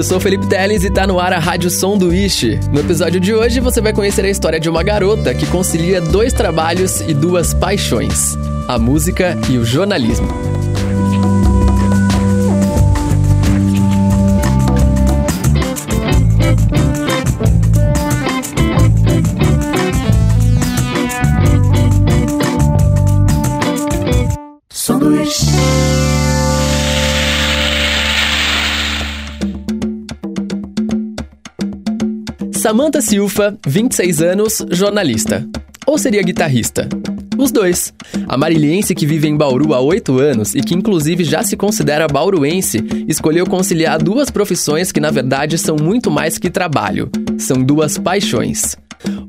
eu sou Felipe Teles e tá no ar a Rádio Ishi. No episódio de hoje você vai conhecer a história de uma garota que concilia dois trabalhos e duas paixões: a música e o jornalismo. Samantha Silva, 26 anos, jornalista. Ou seria guitarrista? Os dois. A mariliense que vive em Bauru há oito anos e que inclusive já se considera bauruense, escolheu conciliar duas profissões que na verdade são muito mais que trabalho. São duas paixões.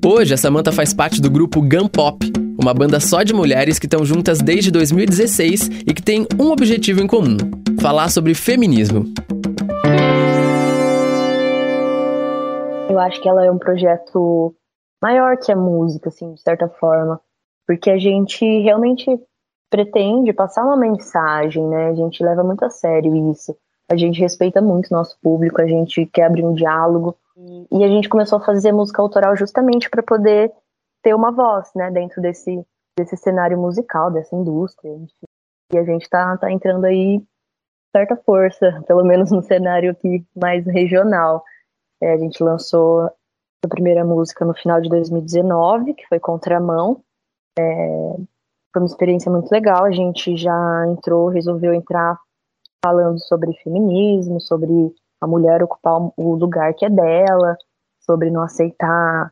Hoje, a Samantha faz parte do grupo Gun Pop, uma banda só de mulheres que estão juntas desde 2016 e que tem um objetivo em comum: falar sobre feminismo. Eu acho que ela é um projeto maior que a música, assim, de certa forma, porque a gente realmente pretende passar uma mensagem, né? A gente leva muito a sério isso. A gente respeita muito nosso público, a gente quer abrir um diálogo. E a gente começou a fazer música autoral justamente para poder ter uma voz, né, dentro desse, desse cenário musical, dessa indústria. E a gente tá, tá entrando aí certa força, pelo menos no cenário aqui mais regional. É, a gente lançou a primeira música no final de 2019, que foi Contramão. É, foi uma experiência muito legal. A gente já entrou, resolveu entrar falando sobre feminismo, sobre a mulher ocupar o lugar que é dela, sobre não aceitar.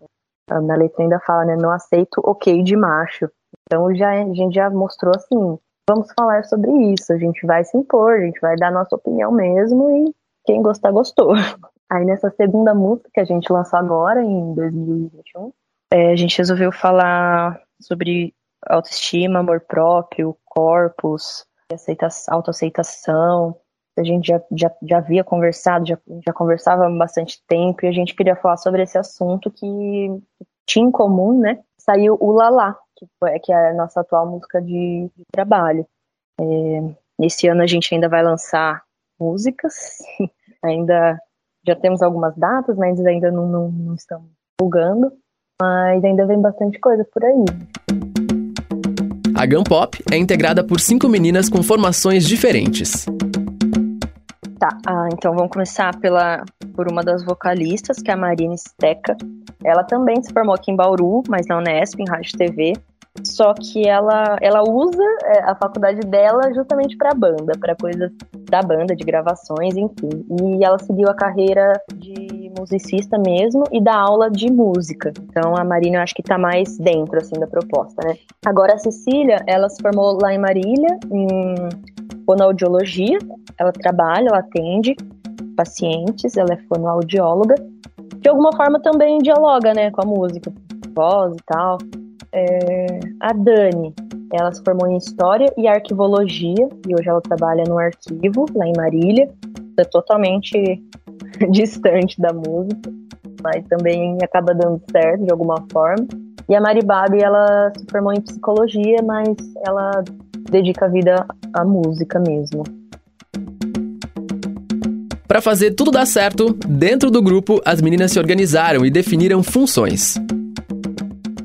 Na letra ainda fala, né? Não aceito ok de macho. Então já, a gente já mostrou assim: vamos falar sobre isso, a gente vai se impor, a gente vai dar nossa opinião mesmo e quem gostar, gostou. Aí nessa segunda música que a gente lançou agora, em 2021, é, a gente resolveu falar sobre autoestima, amor próprio, corpos, autoaceitação. A gente já, já, já havia conversado, já, já conversava há bastante tempo, e a gente queria falar sobre esse assunto que tinha em comum, né? Saiu o Lalá, que, foi, que é a nossa atual música de, de trabalho. É, esse ano a gente ainda vai lançar músicas, ainda já temos algumas datas, mas ainda não, não, não estamos divulgando. Mas ainda vem bastante coisa por aí. A Gun Pop é integrada por cinco meninas com formações diferentes. Tá, ah, então vamos começar pela, por uma das vocalistas, que é a Marina Steca. Ela também se formou aqui em Bauru, mas na Unesp, em Rádio TV. Só que ela, ela usa é, a faculdade dela justamente para banda, para coisas da banda, de gravações, enfim. E ela seguiu a carreira de musicista mesmo e da aula de música. Então a Marina eu acho que tá mais dentro assim da proposta, né? Agora a Cecília, ela se formou lá em Marília, em fonoaudiologia. Ela trabalha, ela atende pacientes, ela é fonoaudióloga. De alguma forma também dialoga, né, com a música, voz e tal. É, a Dani, ela se formou em História e Arquivologia, e hoje ela trabalha no arquivo, lá em Marília. É totalmente distante da música, mas também acaba dando certo de alguma forma. E a Mari Babi, ela se formou em Psicologia, mas ela dedica a vida à música mesmo. Para fazer tudo dar certo, dentro do grupo, as meninas se organizaram e definiram funções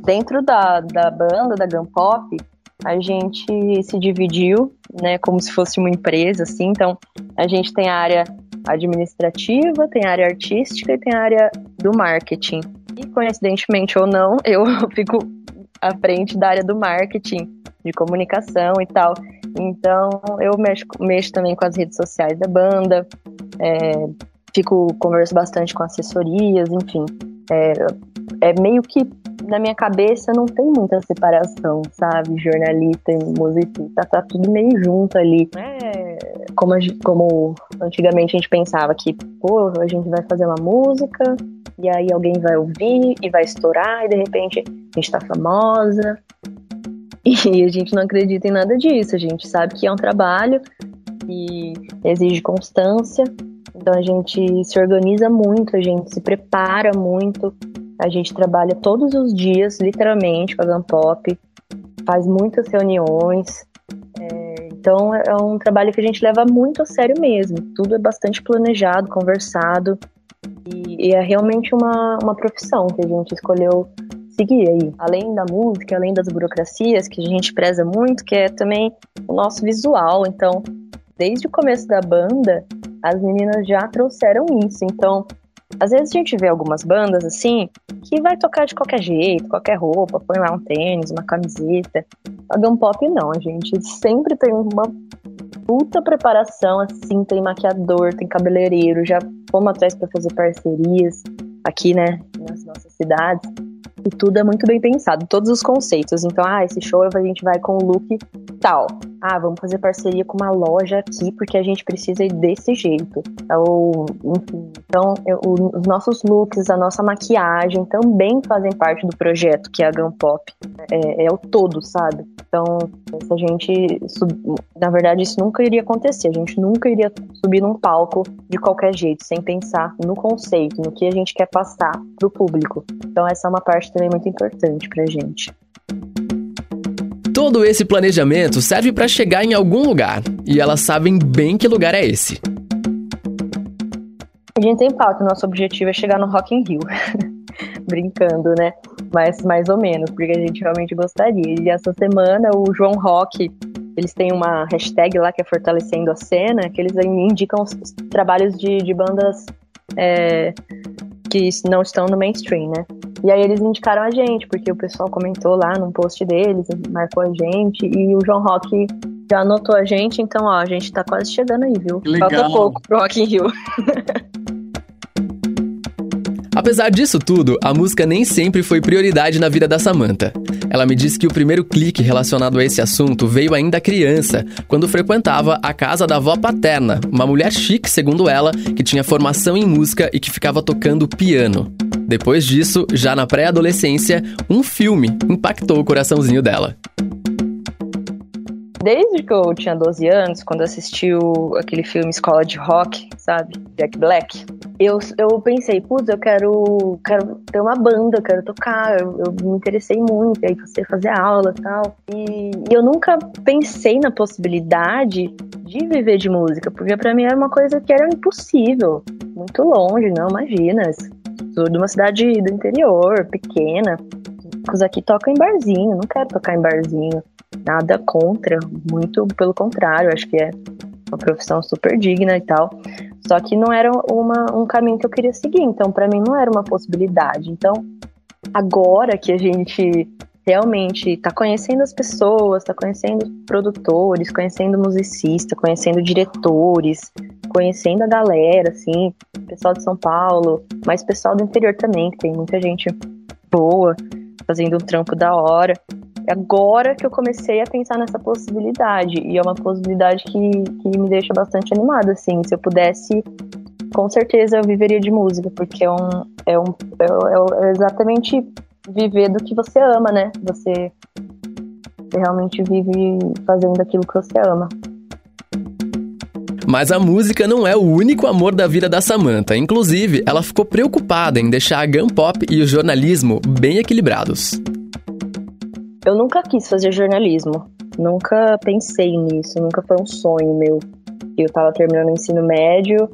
dentro da, da banda, da Gun Pop, a gente se dividiu, né, como se fosse uma empresa, assim. Então, a gente tem a área administrativa, tem a área artística e tem a área do marketing. E, coincidentemente ou não, eu fico à frente da área do marketing, de comunicação e tal. Então, eu mexo, mexo também com as redes sociais da banda, é, fico, converso bastante com assessorias, enfim. É, é meio que na minha cabeça não tem muita separação, sabe? Jornalista e musicista, tá tudo meio junto ali. É como, como antigamente a gente pensava que, pô, a gente vai fazer uma música e aí alguém vai ouvir e vai estourar e de repente a gente tá famosa. E a gente não acredita em nada disso, a gente sabe que é um trabalho que exige constância, então a gente se organiza muito, a gente se prepara muito a gente trabalha todos os dias, literalmente, com a Gun Pop. faz muitas reuniões. É, então é um trabalho que a gente leva muito a sério mesmo. Tudo é bastante planejado, conversado. E, e é realmente uma, uma profissão que a gente escolheu seguir aí. Além da música, além das burocracias, que a gente preza muito, que é também o nosso visual. Então, desde o começo da banda, as meninas já trouxeram isso. Então, às vezes a gente vê algumas bandas assim que vai tocar de qualquer jeito, qualquer roupa, põe lá um tênis, uma camiseta. A Gun Pop não, a gente sempre tem uma puta preparação, assim, tem maquiador, tem cabeleireiro, já fomos atrás para fazer parcerias aqui, né, nas nossas cidades. E tudo é muito bem pensado, todos os conceitos. Então, ah, esse show a gente vai com o look tal. Ah, vamos fazer parceria com uma loja aqui porque a gente precisa ir desse jeito. Ou, enfim. Então, eu, os nossos looks, a nossa maquiagem também fazem parte do projeto que é a Gun Pop. É, é o todo, sabe? Então, se a gente. Na verdade, isso nunca iria acontecer. A gente nunca iria subir num palco de qualquer jeito, sem pensar no conceito, no que a gente quer passar pro público. Então, essa é uma parte também muito importante pra gente. Todo esse planejamento serve para chegar em algum lugar, e elas sabem bem que lugar é esse. A gente tem pauta, nosso objetivo é chegar no Rock in Rio. Brincando, né? Mas mais ou menos, porque a gente realmente gostaria. E essa semana o João Rock, eles têm uma hashtag lá que é Fortalecendo a Cena, que eles indicam os trabalhos de, de bandas é, que não estão no mainstream, né? E aí eles indicaram a gente, porque o pessoal comentou lá num post deles, marcou a gente, e o João Rock já anotou a gente, então ó, a gente tá quase chegando aí, viu? Legal. Falta pouco pro Rock in Rio. Apesar disso tudo, a música nem sempre foi prioridade na vida da Samantha. Ela me disse que o primeiro clique relacionado a esse assunto veio ainda criança, quando frequentava a casa da avó paterna, uma mulher chique, segundo ela, que tinha formação em música e que ficava tocando piano. Depois disso, já na pré-adolescência, um filme impactou o coraçãozinho dela. Desde que eu tinha 12 anos, quando assisti o, aquele filme Escola de Rock, sabe? Jack Black, eu, eu pensei, putz, eu quero, quero ter uma banda, eu quero tocar, eu, eu me interessei muito, aí você fazer aula tal. E, e eu nunca pensei na possibilidade de viver de música, porque para mim era uma coisa que era impossível, muito longe, não, imagina. De uma cidade do interior, pequena. Os aqui tocam em barzinho, não quero tocar em barzinho. Nada contra, muito pelo contrário, acho que é uma profissão super digna e tal. Só que não era uma, um caminho que eu queria seguir, então para mim não era uma possibilidade. Então, agora que a gente realmente está conhecendo as pessoas, está conhecendo produtores, conhecendo musicistas, conhecendo diretores, conhecendo a galera, assim, pessoal de São Paulo, mas pessoal do interior também, que tem muita gente boa, fazendo um trampo da hora. É agora que eu comecei a pensar nessa possibilidade, e é uma possibilidade que, que me deixa bastante animada, assim, se eu pudesse com certeza eu viveria de música, porque é um, é um é, é exatamente viver do que você ama, né? Você, você realmente vive fazendo aquilo que você ama. Mas a música não é o único amor da vida da Samantha. Inclusive, ela ficou preocupada em deixar a gun pop e o jornalismo bem equilibrados. Eu nunca quis fazer jornalismo. Nunca pensei nisso. Nunca foi um sonho meu. Eu estava terminando o ensino médio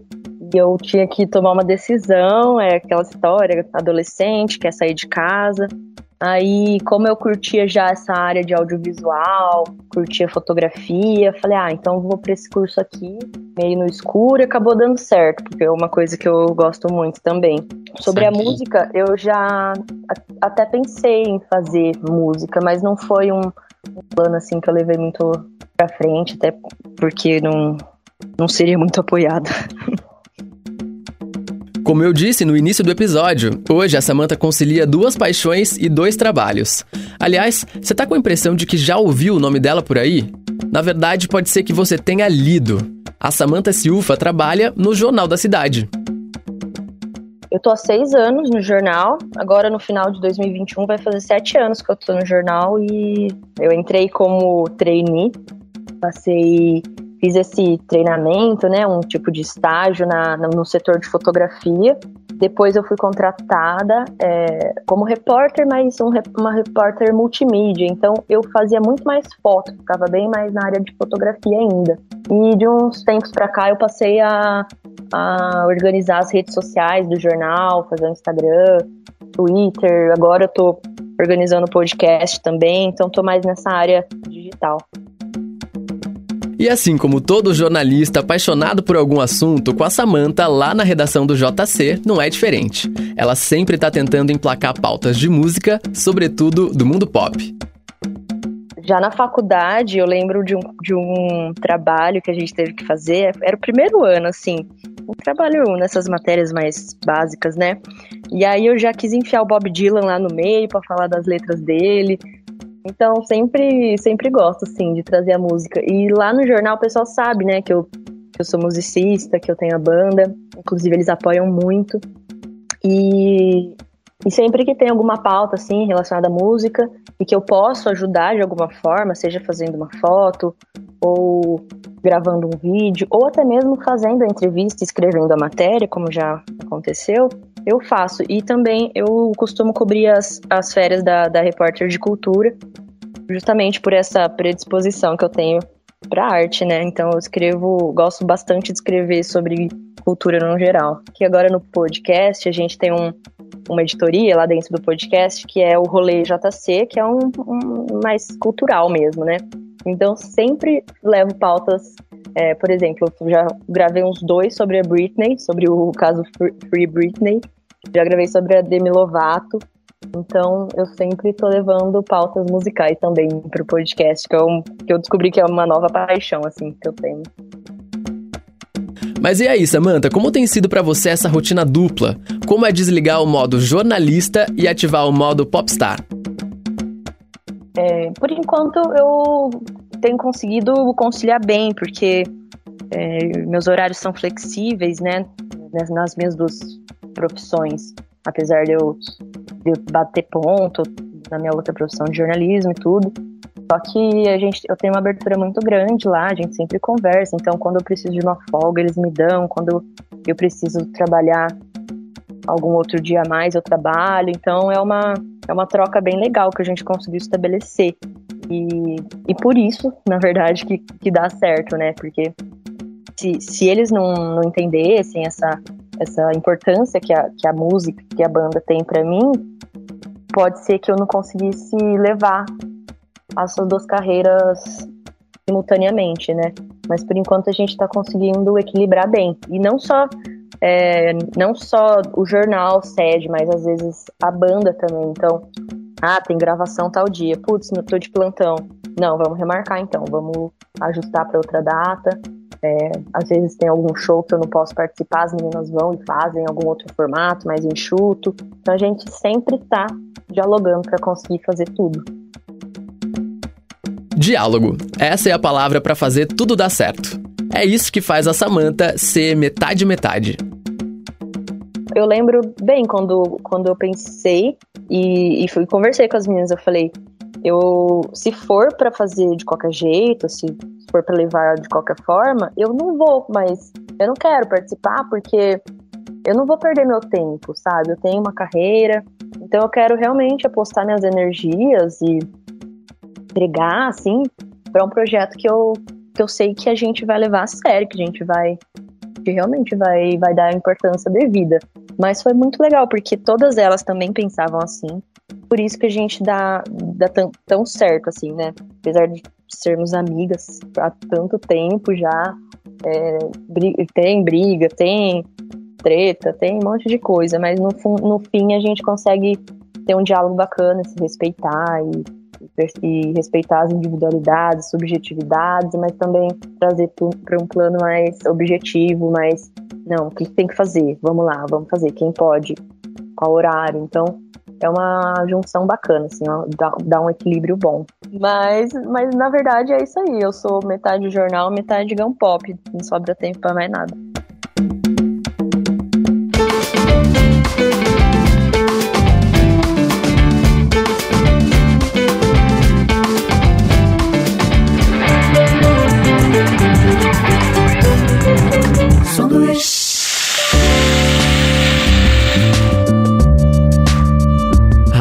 e eu tinha que tomar uma decisão. É aquela história, adolescente, quer sair de casa. Aí, como eu curtia já essa área de audiovisual, curtia fotografia, falei, ah, então vou para esse curso aqui, meio no escuro, e acabou dando certo, porque é uma coisa que eu gosto muito também. Sobre a música, eu já até pensei em fazer música, mas não foi um, um plano assim que eu levei muito pra frente, até porque não, não seria muito apoiada. Como eu disse no início do episódio, hoje a Samantha concilia duas paixões e dois trabalhos. Aliás, você tá com a impressão de que já ouviu o nome dela por aí? Na verdade, pode ser que você tenha lido. A Samantha Silva trabalha no Jornal da Cidade. Eu tô há seis anos no jornal. Agora, no final de 2021, vai fazer sete anos que eu tô no jornal e eu entrei como trainee. Passei fiz esse treinamento, né, um tipo de estágio na, no setor de fotografia. Depois eu fui contratada é, como repórter, mas um, uma repórter multimídia. Então eu fazia muito mais foto, ficava bem mais na área de fotografia ainda. E de uns tempos para cá eu passei a, a organizar as redes sociais do jornal, fazer o Instagram, Twitter. Agora eu tô organizando podcast também, então tô mais nessa área digital. E assim como todo jornalista apaixonado por algum assunto, com a Samanta lá na redação do JC não é diferente. Ela sempre está tentando emplacar pautas de música, sobretudo do mundo pop. Já na faculdade, eu lembro de um, de um trabalho que a gente teve que fazer, era o primeiro ano, assim, um trabalho nessas matérias mais básicas, né? E aí eu já quis enfiar o Bob Dylan lá no meio para falar das letras dele. Então, sempre, sempre gosto, assim, de trazer a música. E lá no jornal o pessoal sabe, né, que eu, que eu sou musicista, que eu tenho a banda. Inclusive, eles apoiam muito. E, e sempre que tem alguma pauta, assim, relacionada à música, e que eu posso ajudar de alguma forma, seja fazendo uma foto, ou gravando um vídeo, ou até mesmo fazendo a entrevista, escrevendo a matéria, como já aconteceu, eu faço. E também eu costumo cobrir as, as férias da, da repórter de cultura, justamente por essa predisposição que eu tenho para arte, né? Então eu escrevo, gosto bastante de escrever sobre cultura no geral. Que agora no podcast a gente tem um, uma editoria lá dentro do podcast que é o Rolê JC, que é um, um mais cultural mesmo, né? Então sempre levo pautas é, por exemplo, eu já gravei uns dois sobre a Britney, sobre o caso Free Britney. Já gravei sobre a Demi Lovato. Então, eu sempre tô levando pautas musicais também pro podcast, que eu, que eu descobri que é uma nova paixão, assim, que eu tenho. Mas e aí, Samantha, como tem sido para você essa rotina dupla? Como é desligar o modo jornalista e ativar o modo popstar? É, por enquanto, eu tenho conseguido conciliar bem, porque é, meus horários são flexíveis, né? Nas minhas duas profissões. Apesar de eu, de eu bater ponto na minha outra profissão de jornalismo e tudo. Só que a gente, eu tenho uma abertura muito grande lá, a gente sempre conversa. Então, quando eu preciso de uma folga, eles me dão. Quando eu preciso trabalhar algum outro dia a mais, eu trabalho. Então, é uma, é uma troca bem legal que a gente conseguiu estabelecer. E, e por isso, na verdade, que, que dá certo, né? Porque se, se eles não, não entendessem essa, essa importância que a, que a música, que a banda tem para mim, pode ser que eu não conseguisse levar essas duas carreiras simultaneamente, né? Mas por enquanto a gente está conseguindo equilibrar bem. E não só é, não só o jornal cede, mas às vezes a banda também. Então, ah, tem gravação tal dia. Putz, não tô de plantão. Não, vamos remarcar então. Vamos ajustar para outra data. É, às vezes tem algum show que eu não posso participar, as meninas vão e fazem algum outro formato mais enxuto. Então a gente sempre tá dialogando para conseguir fazer tudo. Diálogo. Essa é a palavra para fazer tudo dar certo. É isso que faz a Samantha ser metade metade. Eu lembro bem quando, quando eu pensei e, e fui conversei com as meninas, eu falei, eu se for para fazer de qualquer jeito, se for para levar de qualquer forma, eu não vou, mas eu não quero participar porque eu não vou perder meu tempo, sabe? Eu tenho uma carreira, então eu quero realmente apostar minhas energias e entregar assim para um projeto que eu que eu sei que a gente vai levar a sério, que a gente vai que realmente vai vai dar a importância devida. Mas foi muito legal, porque todas elas também pensavam assim. Por isso que a gente dá, dá tão, tão certo, assim, né? Apesar de sermos amigas há tanto tempo já, é, tem briga, tem treta, tem um monte de coisa, mas no, no fim a gente consegue ter um diálogo bacana, se respeitar e e respeitar as individualidades, subjetividades, mas também trazer para um plano mais objetivo, mais não, o que tem que fazer? Vamos lá, vamos fazer. Quem pode? Qual horário? Então, é uma junção bacana, assim, ó, dá, dá, um equilíbrio bom. Mas, mas na verdade é isso aí. Eu sou metade jornal, metade gão pop. Não sobra tempo para mais nada.